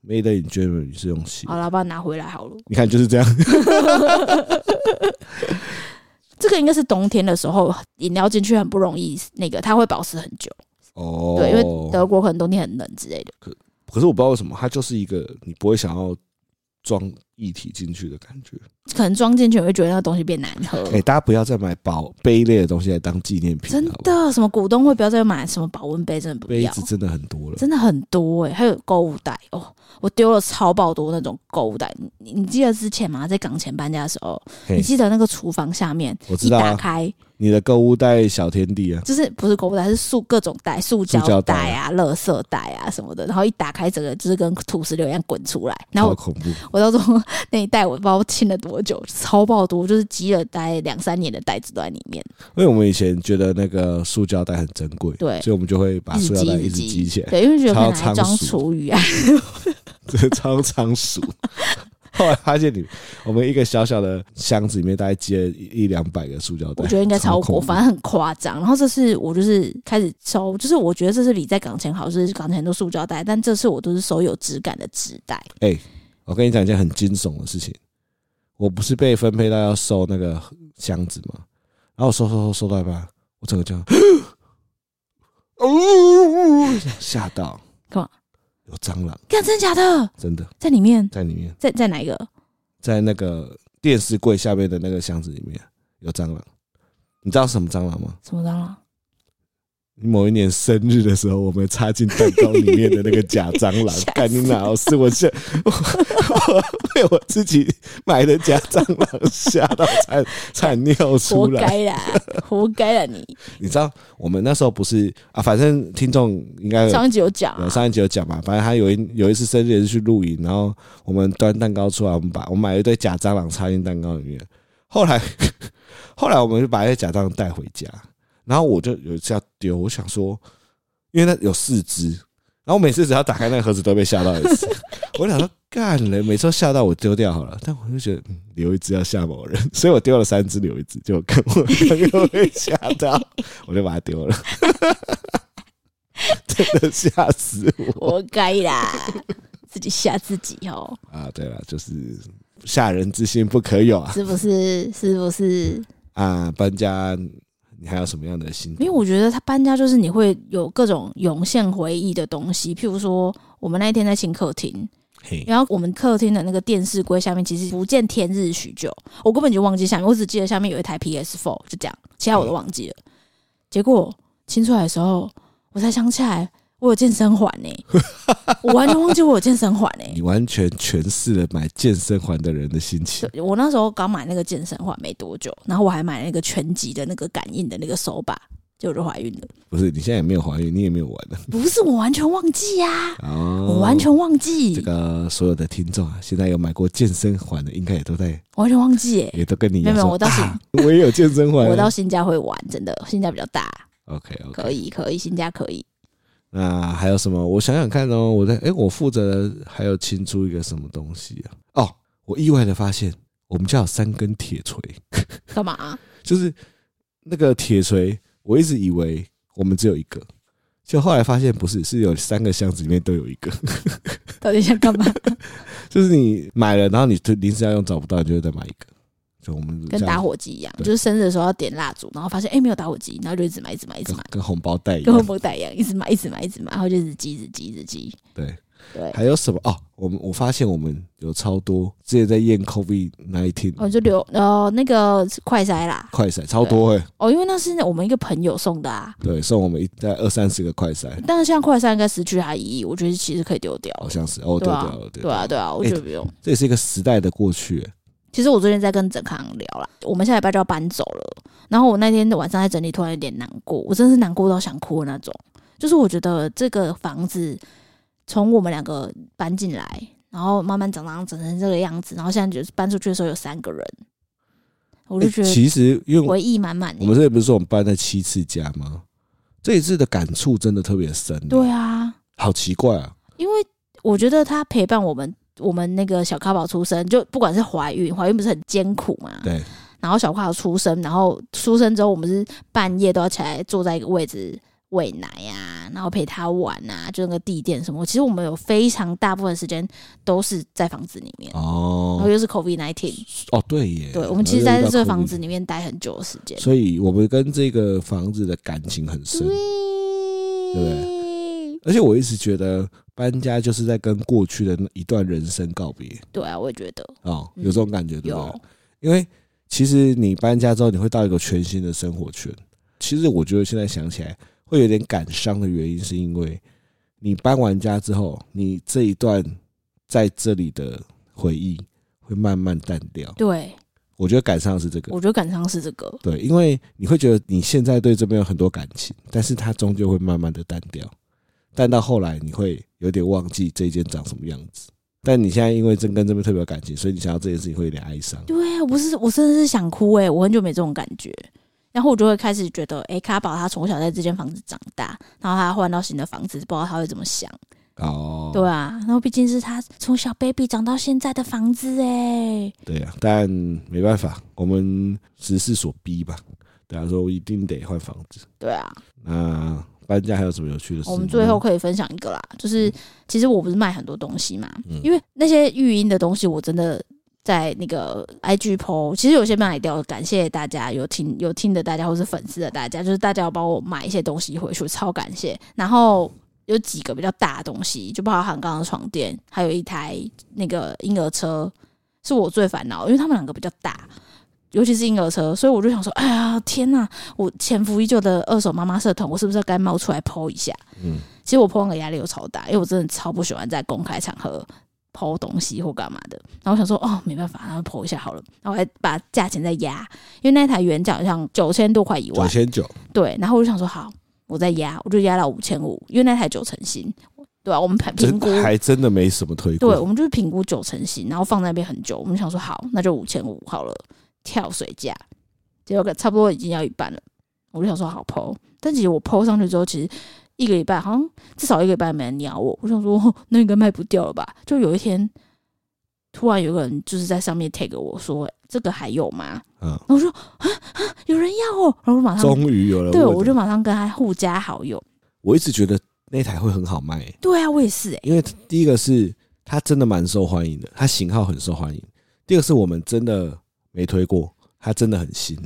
Made in Germany 是用血，好了，把它拿回来好了。你看就是这样。这个应该是冬天的时候饮料进去很不容易，那个它会保持很久。哦，对，因为德国可能冬天很冷之类的。可可是我不知道为什么，它就是一个你不会想要装液体进去的感觉。可能装进去会觉得那个东西变难喝。哎、欸，大家不要再买保杯类的东西来当纪念品。真的，什么股东会不要再买什么保温杯，真的不要。杯子真的很多了，真的很多哎、欸，还有购物袋哦。我丢了超爆多那种购物袋，你你记得之前吗？在港前搬家的时候，你记得那个厨房下面，我知道啊，一打开你的购物袋小天地啊，就是不是购物袋，是塑各种袋，塑胶袋啊、垃圾袋啊什么的，然后一打开，整个就是跟土石流一样滚出来，然后恐怖。我到时候那一袋我不知道清了多久，超爆多，就是积了大概两三年的袋子都在里面。因为我们以前觉得那个塑胶袋很珍贵，对，所以我们就会把塑胶袋一直积起来，对，因为觉得可以拿来装厨余啊。这超仓鼠，后来发现你，我们一个小小的箱子里面大概接了一两百个塑胶袋，我觉得应该超过，反正很夸张。然后这次我就是开始收，就是我觉得这是比在港前好，就是港前很多塑胶袋，但这次我都是收有质感的纸袋。哎、欸，我跟你讲一件很惊悚的事情，我不是被分配到要收那个箱子吗？然后我收收收收到一半，我整个这样，哦，吓到，干嘛？有蟑螂？干，真的假的？真的，在里面，在里面，在在哪一个？在那个电视柜下面的那个箱子里面有蟑螂。你知道什么蟑螂吗？什么蟑螂？某一年生日的时候，我们插进蛋糕里面的那个假蟑螂，干你老师，我吓我，我 被我自己买的假蟑螂吓到惨惨尿出来，活该啦，活该啦你！你知道我们那时候不是啊？反正听众应该上一集有讲，上一集有讲嘛。反正他有一有一次生日也是去露营，然后我们端蛋糕出来，我们把我们买了一堆假蟑螂插进蛋糕里面。后来 后来我们就把那些假蟑螂带回家。然后我就有一次要丢，我想说，因为那有四只，然后我每次只要打开那个盒子都被吓到一次。我想说干了，每次都吓到我丢掉好了，但我就觉得留一只要吓某人，所以我丢了三只留一只，就跟我 朋友被吓到，我就把它丢了，真的吓死我！活该啦，自己吓自己哦。啊，对了，就是吓人之心不可有啊，是不是？是不是？啊，搬家。你还有什么样的心？因为我觉得他搬家就是你会有各种涌现回忆的东西，譬如说我们那一天在新客厅，然后我们客厅的那个电视柜下面其实不见天日许久，我根本就忘记下面，我只记得下面有一台 PS Four，就这样，其他我都忘记了。结果清出来的时候，我才想起来。我有健身环呢，我完全忘记我有健身环呢。你完全诠释了买健身环的人的心情。我那时候刚买那个健身环没多久，然后我还买那个拳击的那个感应的那个手把，结果就怀孕了。不是，你现在也没有怀孕，你也没有玩的。不是，我完全忘记呀、啊。哦，我完全忘记。这个所有的听众啊，现在有买过健身环的，应该也都在完全忘记，也都跟你一样。没有，我到新、啊，我也有健身环。我到新家会玩，真的，新家比较大。OK，, okay. 可以，可以，新家可以。那还有什么？我想想看哦，我在哎，我负责还有清出一个什么东西啊？哦，我意外的发现我们家有三根铁锤，干嘛？就是那个铁锤，我一直以为我们只有一个，就后来发现不是，是有三个箱子里面都有一个。到底想干嘛？就是你买了，然后你临时要用找不到，你就会再买一个。就我们跟打火机一样，就是生日的时候要点蜡烛，然后发现哎、欸、没有打火机，然后就一直买一直买一直买，跟红包袋一样，跟红包袋一样，一直买一直买一直买，然后就一直积一直积一直积。对，对，还有什么哦？我们我发现我们有超多之前在验 COVID nineteen，哦就留呃那个快筛啦，快筛超多哎、欸。哦，因为那是我们一个朋友送的啊。对，送我们一袋二三十个快筛。但是像快筛应该失去它意义，我觉得其实可以丢掉。好像是哦，丢掉了对对啊对啊，我觉得不用。欸、这也是一个时代的过去、欸。其实我最近在跟整康聊了，我们下礼拜就要搬走了。然后我那天晚上在整理，突然有点难过，我真的是难过到想哭的那种。就是我觉得这个房子从我们两个搬进来，然后慢慢长长长成这个样子，然后现在就是搬出去的时候有三个人，我就觉得其实因为回忆满满。我们这里不是说我们搬了七次家吗？这一次的感触真的特别深。对啊，好奇怪啊！因为我觉得他陪伴我们。我们那个小咖宝出生，就不管是怀孕，怀孕不是很艰苦嘛？对。然后小咖宝出生，然后出生之后，我们是半夜都要起来坐在一个位置喂奶呀、啊，然后陪他玩啊，就那个地垫什么。其实我们有非常大部分时间都是在房子里面哦。然后又是 COVID nineteen 哦，对耶。对，我们其实在这个房子里面待很久的时间，所以我们跟这个房子的感情很深，对不对？而且我一直觉得搬家就是在跟过去的那一段人生告别。对啊，我也觉得。哦，有这种感觉，对不对？有。因为其实你搬家之后，你会到一个全新的生活圈。其实我觉得现在想起来会有点感伤的原因，是因为你搬完家之后，你这一段在这里的回忆会慢慢淡掉。对。我觉得感伤是这个。我觉得感伤是这个。对，因为你会觉得你现在对这边有很多感情，但是它终究会慢慢的淡掉。但到后来，你会有点忘记这一间长什么样子。但你现在因为真跟这边特别有感情，所以你想到这件事情会有点哀伤。对啊，不是，我真的是想哭哎、欸！我很久没这种感觉，然后我就会开始觉得，哎、欸，咖宝他从小在这间房子长大，然后他换到新的房子，不知道他会怎么想。哦，对啊，然后毕竟是他从小 baby 长到现在的房子哎、欸。对啊，但没办法，我们时势所逼吧。对啊，说我一定得换房子。对啊，那。搬家还有什么有趣的事？我们最后可以分享一个啦，就是其实我不是卖很多东西嘛，因为那些育婴的东西，我真的在那个 IG po，其实有些卖掉，感谢大家有听有听的大家，或是粉丝的大家，就是大家要帮我买一些东西回去，超感谢。然后有几个比较大的东西，就包含刚刚的床垫，还有一台那个婴儿车，是我最烦恼，因为他们两个比较大。尤其是婴儿车，所以我就想说，哎呀，天呐！我潜伏已久的二手妈妈社团，我是不是该冒出来 po 一下？嗯，其实我那个压力又超大，因为我真的超不喜欢在公开场合 po 东西或干嘛的。然后我想说，哦，没办法，然后 po 一下好了。然后我还把价钱再压，因为那台原价好像九千多块一万，九千九。对，然后我就想说，好，我再压，我就压到五千五，因为那台九成新，对、啊？我们评估还真的没什么推过。对，我们就是评估九成新，然后放在那边很久，我们想说，好，那就五千五好了。跳水价，结果差不多已经要一半了，我就想说好 po，但其实我 po 上去之后，其实一个礼拜好像至少一个礼拜没人鸟我，我想说那应该卖不掉了吧？就有一天，突然有个人就是在上面 tag 我说这个还有吗？嗯，然后我说啊啊，有人要哦，然后我马上终于有了，对，我就马上跟他互加好友。我一直觉得那台会很好卖，对啊，我也是哎、欸，因为第一个是它真的蛮受欢迎的，它型号很受欢迎，第二个是我们真的。没推过，它真的很新。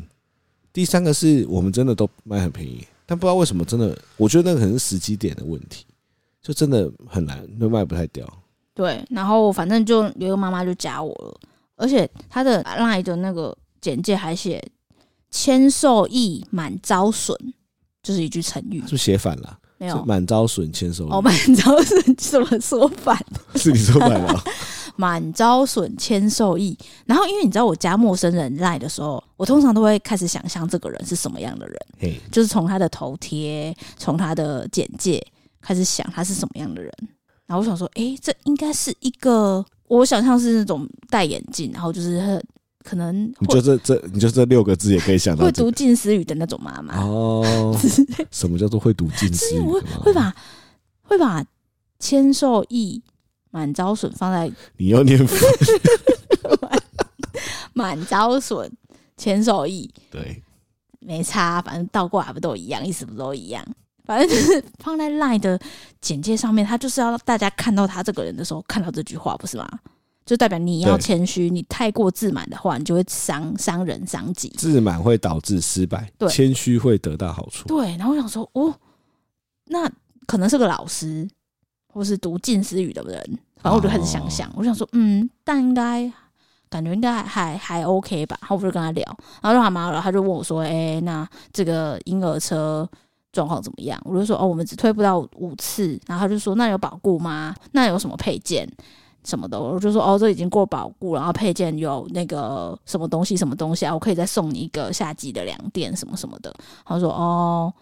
第三个是我们真的都卖很便宜，但不知道为什么真的，我觉得那个可能是时机点的问题，就真的很难，都卖不太掉。对，然后反正就有一个妈妈就加我了，而且她的 LINE 的那个简介还写“千受益满招损”，就是一句成语，是不是写反了？没有，满招损，千受益。哦，满招损怎么说反？是你说反了。满招损，谦受益。然后，因为你知道，我加陌生人赖的时候，我通常都会开始想象这个人是什么样的人。就是从他的头贴，从他的简介开始想他是什么样的人。然后我想说，诶，这应该是一个我想象是那种戴眼镜，然后就是很可能你就这这，你就这六个字也可以想到、这个、会读近思语的那种妈妈哦。什么叫做会读近思语？会把会把谦受益。满招损放在你要念符，满招损，谦受益，对，没差，反正倒过来不都一样，意思不都一样？反正就是放在 LINE 的简介上面，他就是要让大家看到他这个人的时候，看到这句话，不是吗？就代表你要谦虚，你太过自满的话，你就会伤伤人伤己。自满会导致失败，对，谦虚会得到好处。对，然后我想说，哦，那可能是个老师。或是读近思语的人，反正我就开始想想，哦、我想说，嗯，但应该感觉应该还还还 OK 吧。然后我就跟他聊，然后就他妈了，他就问我说，哎、欸，那这个婴儿车状况怎么样？我就说，哦，我们只推不到五次。然后他就说，那有保固吗？那有什么配件？什么的，我就说哦，这已经过保固，然后配件有那个什么东西，什么东西啊，我可以再送你一个夏季的凉垫什么什么的。他说哦，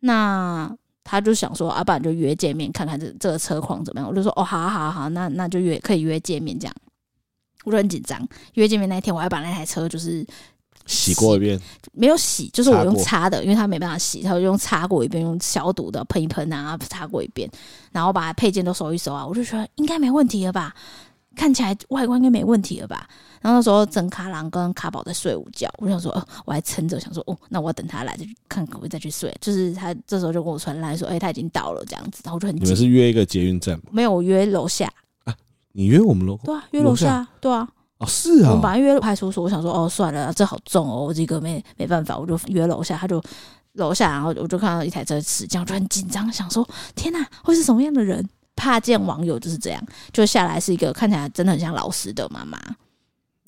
那他就想说，啊，不然就约见面看看这这个车况怎么样。我就说哦，好好好，那那就约可以约见面这样。我就很紧张，约见面那一天我还把那台车就是。洗过一遍，没有洗，就是我用擦的，因为他没办法洗，他就用擦过一遍，用消毒的喷一喷啊，擦过一遍，然后把配件都收一收啊，我就觉得应该没问题了吧，看起来外观应该没问题了吧。然后那时候整卡郎跟卡宝在睡午觉，我想说，呃，我还撑着想说，哦，那我等他来再去看可不可以再去睡。就是他这时候就跟我传来说，哎、欸，他已经到了这样子，然后我就很你们是约一个捷运站吗？没有，我约楼下啊，你约我们楼对啊，约楼下对啊。哦，是啊，我们本来约派出所，我想说，哦，算了，这好重哦，我这个没没办法，我就约楼下，他就楼下，然后我就看到一台车驶这样，我就很紧张，想说，天哪，会是什么样的人？怕见网友就是这样，就下来是一个看起来真的很像老师的妈妈。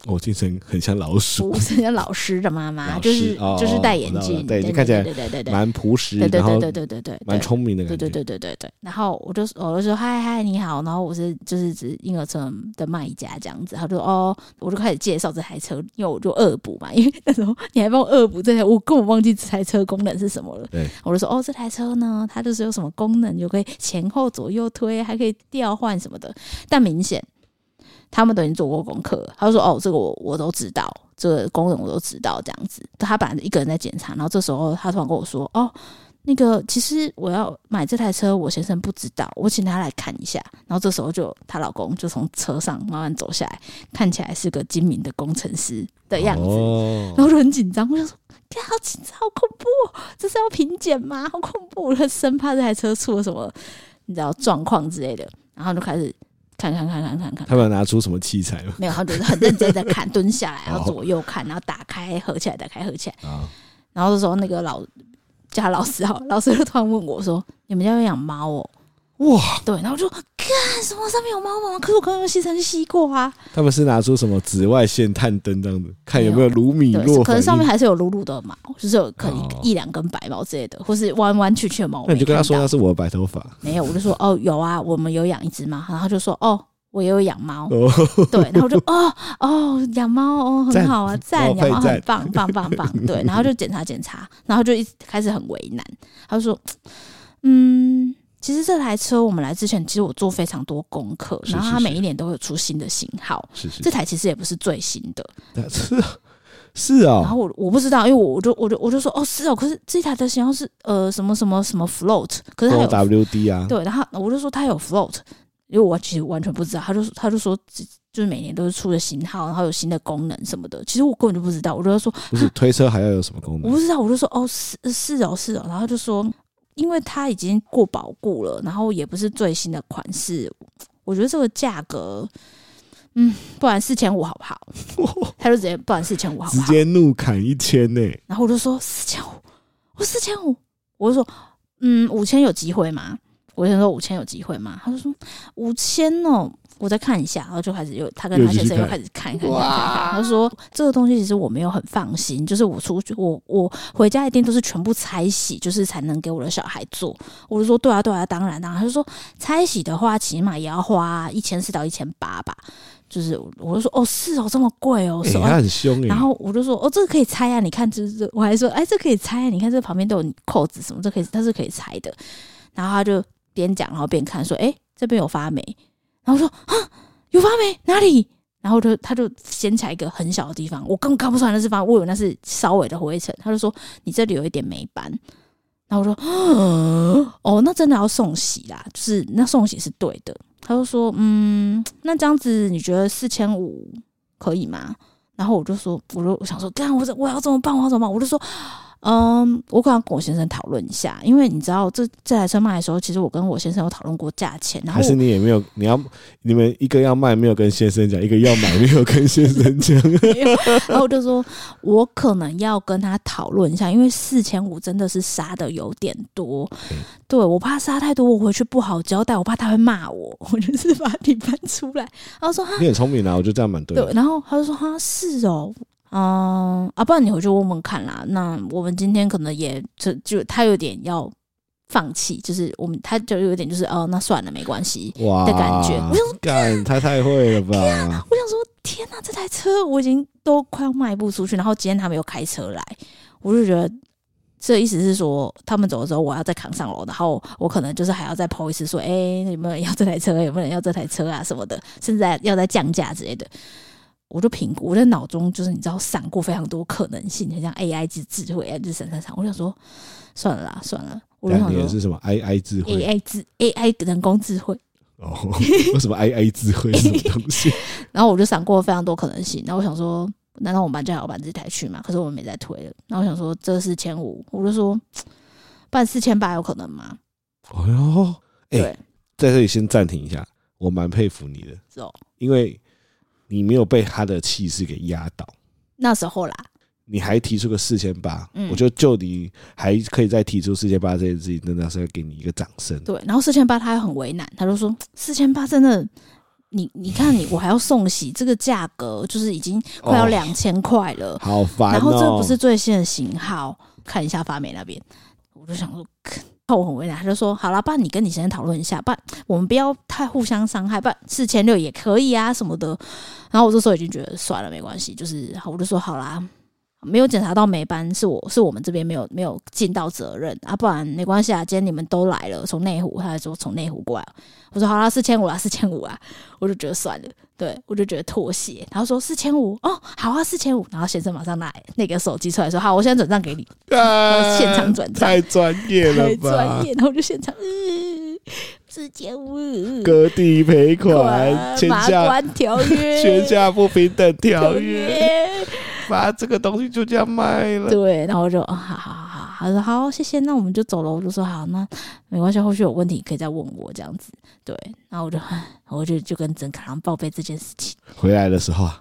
我精神很像老鼠，不 是像老师的妈妈，就是就是戴眼镜，对，就看起来对对对对蛮朴实，对对对对对对对，蛮聪明的感觉，对对对对对对。然后我就我就说嗨嗨你好，然后我是就是指婴儿车的卖家这样子，他就哦，我就开始介绍这台车，因为我就恶补嘛，因为那时候你还帮我恶补这台，我根本忘记这台车功能是什么了。对，我就说哦，这台车呢，它就是有什么功能，就可以前后左右推，还可以调换什么的，但明显。他们都已经做过功课，他就说：“哦，这个我我都知道，这个工人我都知道。”这样子，他本来一个人在检查，然后这时候他突然跟我说：“哦，那个其实我要买这台车，我先生不知道，我请他来看一下。”然后这时候就她老公就从车上慢慢走下来，看起来是个精明的工程师的样子，哦、然后就很紧张，我就说：“天，好紧张，好恐怖，这是要品检吗？好恐怖！”他生怕这台车出了什么你知道状况之类的，然后就开始。看看看看看看，他们拿出什么器材吗？没有，他就是很认真在看，蹲下来，然后左右看，然后打开合起来，打开合起来。然后这时候那个老叫他老师哈，老师就突然问我说：“你们家有养猫哦？”哇，对，然后我就看什么上面有猫吗？可是我刚刚用吸尘器吸过啊。他们是拿出什么紫外线探灯这样子，看有没有鲁米诺？可能上面还是有鲁鲁的毛，就是有可能一两根白毛之类的，或是弯弯曲曲的毛。那你就跟他说那是我的白头发。没有，我就说哦，有啊，我们有养一只猫。然后他就说哦，我也有养猫。对，然后我就哦哦，养猫哦，很好啊，赞，养猫很棒，棒棒棒。对，然后就检查检查，然后就一开始很为难，他就说嗯。其实这台车我们来之前，其实我做非常多功课，然后它每一年都会有出新的型号。是是，这台其实也不是最新的，是是啊。然后我我不知道，因为我就我就我就说哦是哦，可是这台的型号是呃什么什么什么 float，可是它有 WD 啊。对，然后我就说它有 float，因为我其实完全不知道。他就他就说就是每年都是出的型号，然后有新的功能什么的。其实我根本就不知道。我就说不是推车还要有什么功能？我不知道。我就说哦是是哦是哦，然后就说。因为它已经过保固了，然后也不是最新的款式，我觉得这个价格，嗯，不然四千五好不好？他就直接不然四千五好不好？直接怒砍一千呢。然后我就说四千五，我四千五，我就说嗯五千有机会吗？我就说五千有机会吗？他就说五千哦。我再看一下，然后就开始又他跟他先生又开始看一看，看，看，看，他说这个东西其实我没有很放心，就是我出去我我回家一定都是全部拆洗，就是才能给我的小孩做。我就说对啊对啊，当然当然。他就说拆洗的话，起码也要花一千四到一千八吧。就是我就说哦是哦这么贵哦，是、欸、他很凶、欸。然后我就说哦这个可以拆啊，你看这这我还说哎这、可以拆啊，你看这旁边都有扣子什么，这、可以它是可以拆的。然后他就边讲然后边看说哎这边有发霉。然后说啊，有发霉哪里？然后就他就掀起来一个很小的地方，我根本看不出来那是发，我以为那是稍微的灰尘。他就说你这里有一点霉斑。然后我说哦，那真的要送洗啦，就是那送洗是对的。他就说嗯，那这样子你觉得四千五可以吗？然后我就说，我就想说，干我我要怎么办？我要怎么办？我就说。嗯，我可能跟我先生讨论一下，因为你知道这这台车卖的时候，其实我跟我先生有讨论过价钱，然后还是你也没有，你要你们一个要卖没有跟先生讲，一个要买没有跟先生讲，然后我就说我可能要跟他讨论一下，因为四千五真的是杀的有点多，嗯、对我怕杀太多，我回去不好交代，我怕他会骂我，我就是把底盘出来，然后说你很聪明啊，我觉得这样蛮对，对，然后他就说哈是哦。嗯啊，不然你回去问问看啦。那我们今天可能也就就他有点要放弃，就是我们他就有点就是哦，那算了，没关系的感觉。我想说，干他太会了吧？我想说，天哪，这台车我已经都快要卖不出去，然后今天他们又开车来，我就觉得这意思是说，他们走的时候我要再扛上楼，然后我可能就是还要再 po 一次说，哎、欸，有没有人要这台车？有没有人要这台车啊什么的，甚至要再降价之类的。我就评估，我在脑中就是你知道闪过非常多可能性，很像 AI 智智慧啊，就是闪闪闪。我想说，算了啦，算了。我就想说是什么 AI 智慧？AI 智 AI 人工智慧。哦，为什么 AI 智慧是什么东西？然后我就闪过非常多可能性。然后我想说，难道我们搬家还要搬这台去吗？可是我们没再推了。然后我想说，这四千五，我就说办四千八有可能吗？哎呦，哎、欸，在这里先暂停一下，我蛮佩服你的，是哦，因为。你没有被他的气势给压倒，那时候啦，你还提出个四千八，我觉得就你还可以再提出四千八这件事情，真的是要给你一个掌声。对，然后四千八他还很为难，他就说四千八真的，你你看你我还要送洗，这个价格就是已经快要两千块了，好烦。然后这不是最新的型号，看一下发霉那边，我就想说。我很为难，他就说：“好了，爸，你跟你先生讨论一下，不然，我们不要太互相伤害，不然，四千六也可以啊，什么的。”然后我这时候已经觉得算了，没关系，就是好，我就说好啦。没有检查到没班，是我是我们这边没有没有尽到责任啊，不然没关系啊。今天你们都来了，从内湖，他还说从内湖过来，我说好啦，四千五啊，四千五啊，我就觉得算了，对我就觉得妥协。然后说四千五哦，好啊，四千五。然后先生马上拿那个手机出来说，好，我现在转账给你，啊、现场转账，太专业了吧，太专业。然后我就现场，嗯，四千五，割地赔款，马关条约，权价不平等条约。把这个东西就这样卖了，对，然后我就好好好好，他说好，谢谢，那我们就走了。我就说好，那没关系，后续有问题可以再问我这样子。对，然后我就我就就跟曾卡郎报备这件事情。回来的时候啊，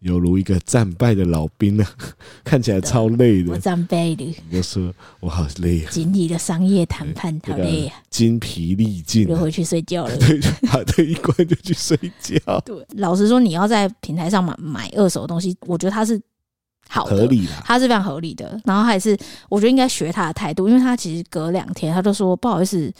犹如一个战败的老兵啊，看起来超累的。我战败的，我就说我好累啊，经历了商业谈判，好累啊，精疲力尽，就回去睡觉了。对，把这一关就去睡觉。对，老实说，你要在平台上买买二手的东西，我觉得它是。好合理的，他是非常合理的。然后还是，我觉得应该学他的态度，因为他其实隔两天他就说不好意思，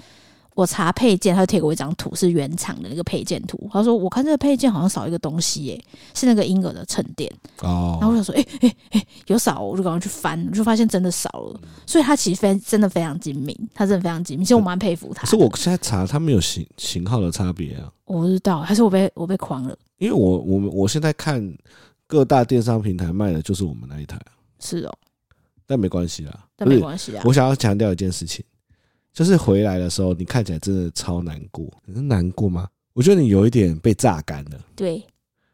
我查配件，他就贴给我一张图，是原厂的那个配件图。他说我看这个配件好像少一个东西，耶，是那个婴儿的衬垫。哦，然后我想说，哎哎哎，有少，我就赶快去翻，我就发现真的少了。所以他其实非真的非常精明，他真的非常精明。其实我蛮佩服他。可是我现在查，他没有型型号的差别啊。我不知道，还是我被我被诓了？因为我我我现在看。各大电商平台卖的就是我们那一台，是哦，但没关系啦，但没关系啊。我想要强调一件事情，就是回来的时候，你看起来真的超难过。你是难过吗？我觉得你有一点被榨干了。对。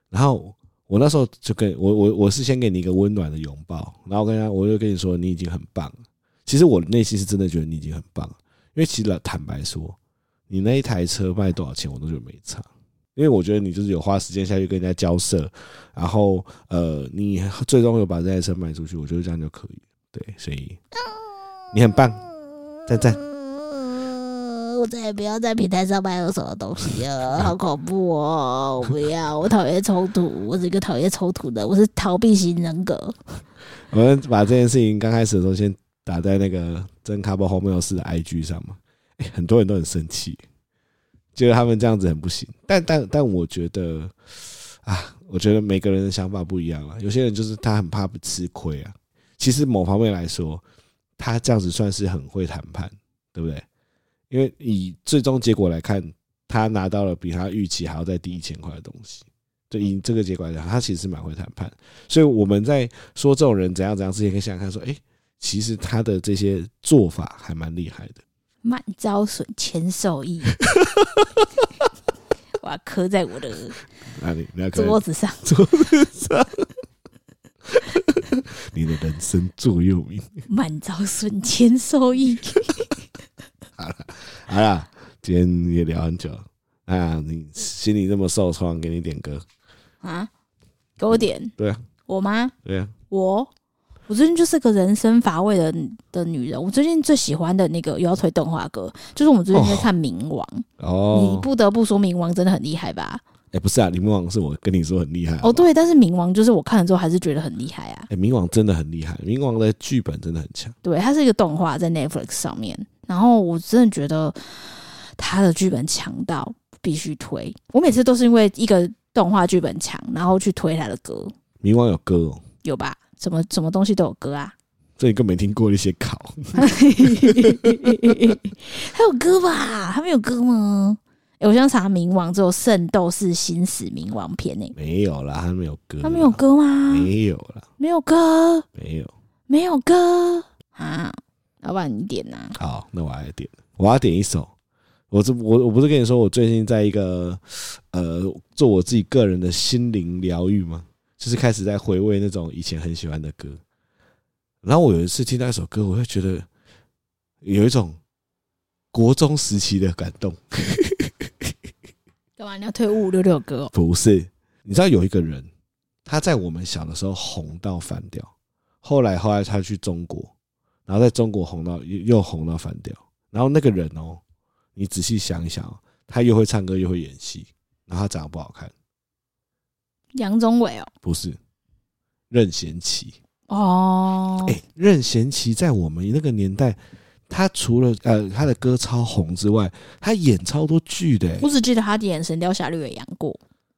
然后我那时候就跟我我我是先给你一个温暖的拥抱，然后跟他我就跟你说你已经很棒了。其实我内心是真的觉得你已经很棒了，因为其实坦白说，你那一台车卖多少钱我都觉得没差。因为我觉得你就是有花时间下去跟人家交涉，然后呃，你最终有把这台车卖出去，我觉得这样就可以。对，所以你很棒，赞赞。我再也不要在平台上卖二手的东西了，好恐怖哦！我不要，我讨厌冲突，我是一个讨厌冲突的，我是逃避型人格。我们把这件事情刚开始的时候先打在那个真卡波后面有事的 IG 上嘛，欸，很多人都很生气。觉得他们这样子很不行，但但但我觉得啊，我觉得每个人的想法不一样啊。有些人就是他很怕不吃亏啊。其实某方面来说，他这样子算是很会谈判，对不对？因为以最终结果来看，他拿到了比他预期还要再低一千块的东西。就以这个结果来讲，他其实蛮会谈判。所以我们在说这种人怎样怎样之前，可以想想看说，哎，其实他的这些做法还蛮厉害的。慢招损，谦受益。我要刻在我的哪里？桌子上，桌子上。你的人生座右铭，满招损，谦受益。好了好了，今天也聊很久啊，你心里这么受创，给你点歌啊？给我点？对啊，我吗？对啊，我。我最近就是个人生乏味的的女人。我最近最喜欢的那个又要推动画歌，就是我们最近在看《冥王》哦。你不得不说，《冥王》真的很厉害吧？哎、欸，不是啊，《冥王》是我跟你说很厉害。哦，对，但是《冥王》就是我看了之后还是觉得很厉害啊。哎、欸，《冥王》真的很厉害，《冥王》的剧本真的很强。对，它是一个动画在 Netflix 上面，然后我真的觉得它的剧本强到必须推。我每次都是因为一个动画剧本强，然后去推他的歌。《冥王》有歌哦？有吧？什么什么东西都有歌啊？这你更没听过一些考，还有歌吧？他没有歌吗？欸、我想查冥王，只有《圣斗士星矢冥王篇》呢。没有啦，他没有歌。他没有歌吗？没有啦，没有歌，没有，没有歌啊！老板，你点呐、啊？好，那我来点，我要点一首。我这我我不是跟你说，我最近在一个呃做我自己个人的心灵疗愈吗？就是开始在回味那种以前很喜欢的歌。然后我有一次听到一首歌，我会觉得有一种国中时期的感动。干嘛？你要推五五六六歌哦？不是，你知道有一个人，他在我们小的时候红到翻掉，后来后来他去中国，然后在中国红到又又红到翻掉。然后那个人哦，你仔细想一想，哦他又会唱歌又会演戏，然后他长得不好看。杨宗纬哦？不是，任贤齐。哦，哎、欸，任贤齐在我们那个年代，他除了呃他的歌超红之外，他演超多剧的、欸。我只记得他演《神雕侠侣》也演过。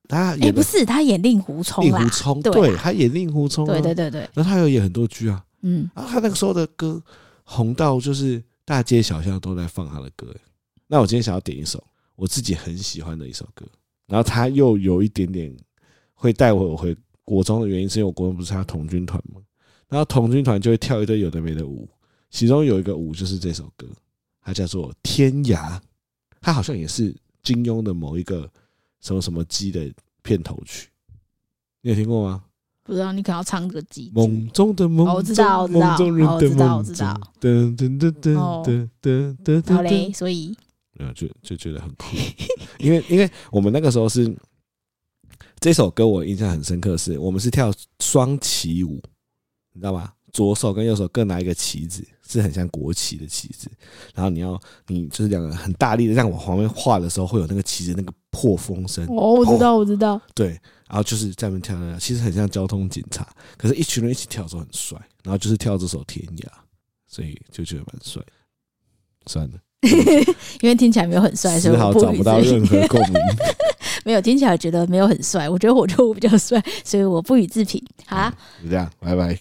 他也、欸、不是他演令狐冲，令狐冲，对，他演令狐冲、啊。对对对对。那他有演很多剧啊，嗯，啊，他那个时候的歌红到就是大街小巷都在放他的歌、欸。那我今天想要点一首我自己很喜欢的一首歌，然后他又有一点点会带我回国中的原因，是因为我国中不是他童军团吗？然后童军团就会跳一堆有的没的舞，其中有一个舞就是这首歌，它叫做《天涯》，它好像也是金庸的某一个什么什么鸡的片头曲，你有听过吗？不知道，你可能要唱个鸡。梦中的梦，我知道，我知道，我知道，我知道。噔噔噔噔噔噔噔。好嘞，所以，呃，就就觉得很酷，因为因为我们那个时候是这首歌，我印象很深刻，是我们是跳双旗舞。你知道吗？左手跟右手各拿一个旗子，是很像国旗的旗子。然后你要，你就是两个很大力的，这样往旁边画的时候，会有那个旗子那个破风声。哦，我知道，我知道。对，然后就是在那边跳跳，其实很像交通警察。可是，一群人一起跳的时候很帅。然后就是跳这首《天涯》，所以就觉得蛮帅。算了，因为听起来没有很帅，所以好找不到任何共鸣。没有听起来觉得没有很帅，我觉得我觉得我比较帅，所以我不予置评。好，就这样，拜拜。